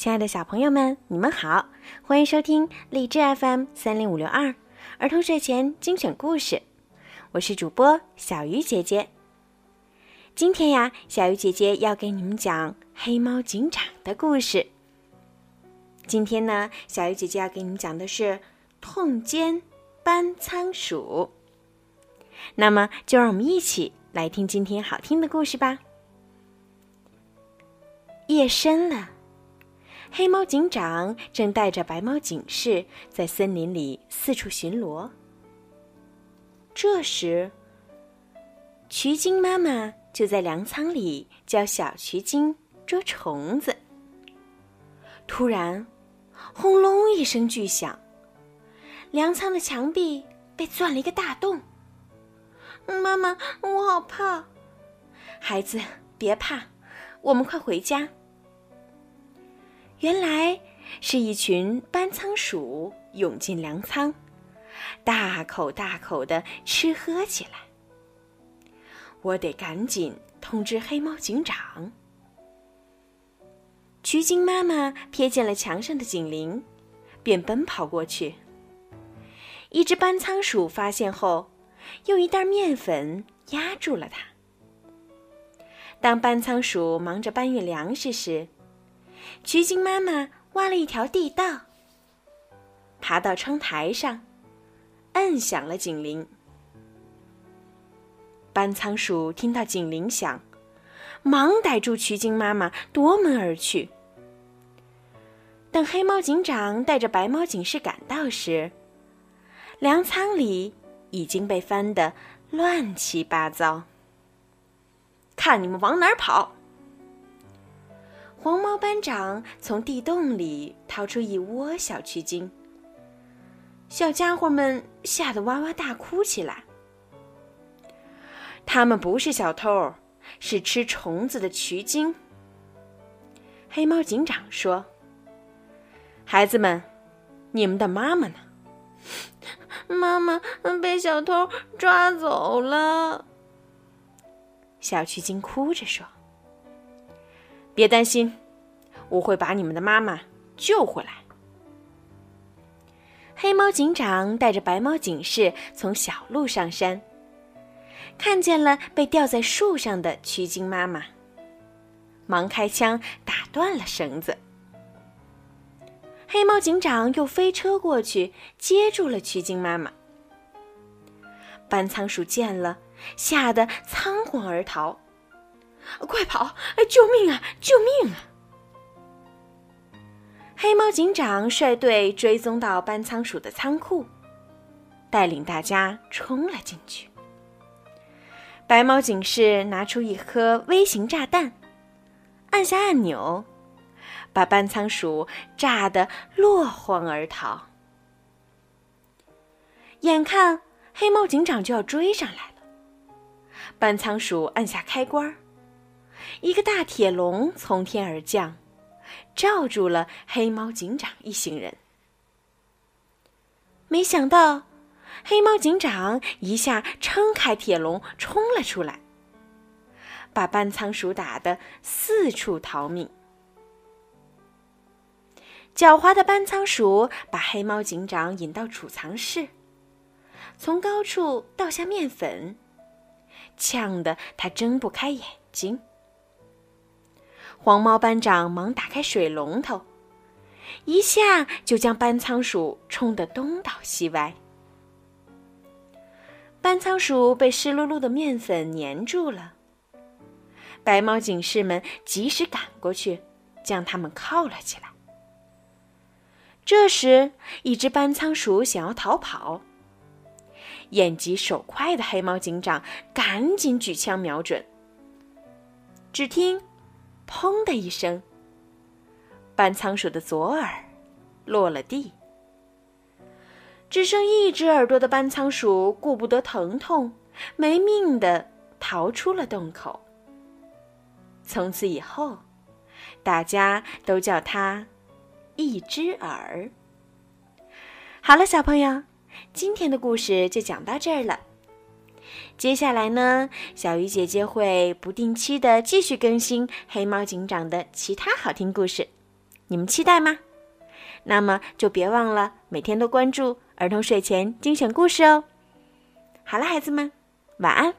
亲爱的小朋友们，你们好，欢迎收听荔枝 FM 三零五六二儿童睡前精选故事，我是主播小鱼姐姐。今天呀，小鱼姐姐要给你们讲黑猫警长的故事。今天呢，小鱼姐姐要给你们讲的是痛歼搬仓鼠。那么，就让我们一起来听今天好听的故事吧。夜深了。黑猫警长正带着白猫警士在森林里四处巡逻。这时，渠精妈妈就在粮仓里教小渠精捉虫子。突然，轰隆一声巨响，粮仓的墙壁被钻了一个大洞。妈妈，我好怕！孩子，别怕，我们快回家。原来是一群搬仓鼠涌进粮仓，大口大口的吃喝起来。我得赶紧通知黑猫警长。渠精妈妈瞥见了墙上的警铃，便奔跑过去。一只搬仓鼠发现后，用一袋面粉压住了它。当搬仓鼠忙着搬运粮食时，渠精妈妈挖了一条地道，爬到窗台上，摁响了警铃。搬仓鼠听到警铃响，忙逮住渠精妈妈，夺门而去。等黑猫警长带着白猫警士赶到时，粮仓里已经被翻得乱七八糟。看你们往哪儿跑！黄猫班长从地洞里掏出一窝小蛆精，小家伙们吓得哇哇大哭起来。他们不是小偷，是吃虫子的蛆精。黑猫警长说：“孩子们，你们的妈妈呢？” 妈妈被小偷抓走了。小蛆精哭着说。别担心，我会把你们的妈妈救回来。黑猫警长带着白猫警士从小路上山，看见了被吊在树上的曲精妈妈，忙开枪打断了绳子。黑猫警长又飞车过去接住了曲精妈妈。搬仓鼠见了，吓得仓皇而逃。快跑！救命啊！救命啊！黑猫警长率队追踪到搬仓鼠的仓库，带领大家冲了进去。白猫警士拿出一颗微型炸弹，按下按钮，把搬仓鼠炸得落荒而逃。眼看黑猫警长就要追上来了，搬仓鼠按下开关。一个大铁笼从天而降，罩住了黑猫警长一行人。没想到，黑猫警长一下撑开铁笼冲了出来，把搬仓鼠打得四处逃命。狡猾的搬仓鼠把黑猫警长引到储藏室，从高处倒下面粉，呛得他睁不开眼睛。黄猫班长忙打开水龙头，一下就将班仓鼠冲得东倒西歪。班仓鼠被湿漉漉的面粉粘住了，白猫警士们及时赶过去，将它们铐了起来。这时，一只班仓鼠想要逃跑，眼疾手快的黑猫警长赶紧举枪瞄准，只听。砰的一声，搬仓鼠的左耳落了地。只剩一只耳朵的搬仓鼠顾不得疼痛，没命的逃出了洞口。从此以后，大家都叫它“一只耳”。好了，小朋友，今天的故事就讲到这儿了。接下来呢，小鱼姐姐会不定期的继续更新黑猫警长的其他好听故事，你们期待吗？那么就别忘了每天都关注儿童睡前精选故事哦。好了，孩子们，晚安。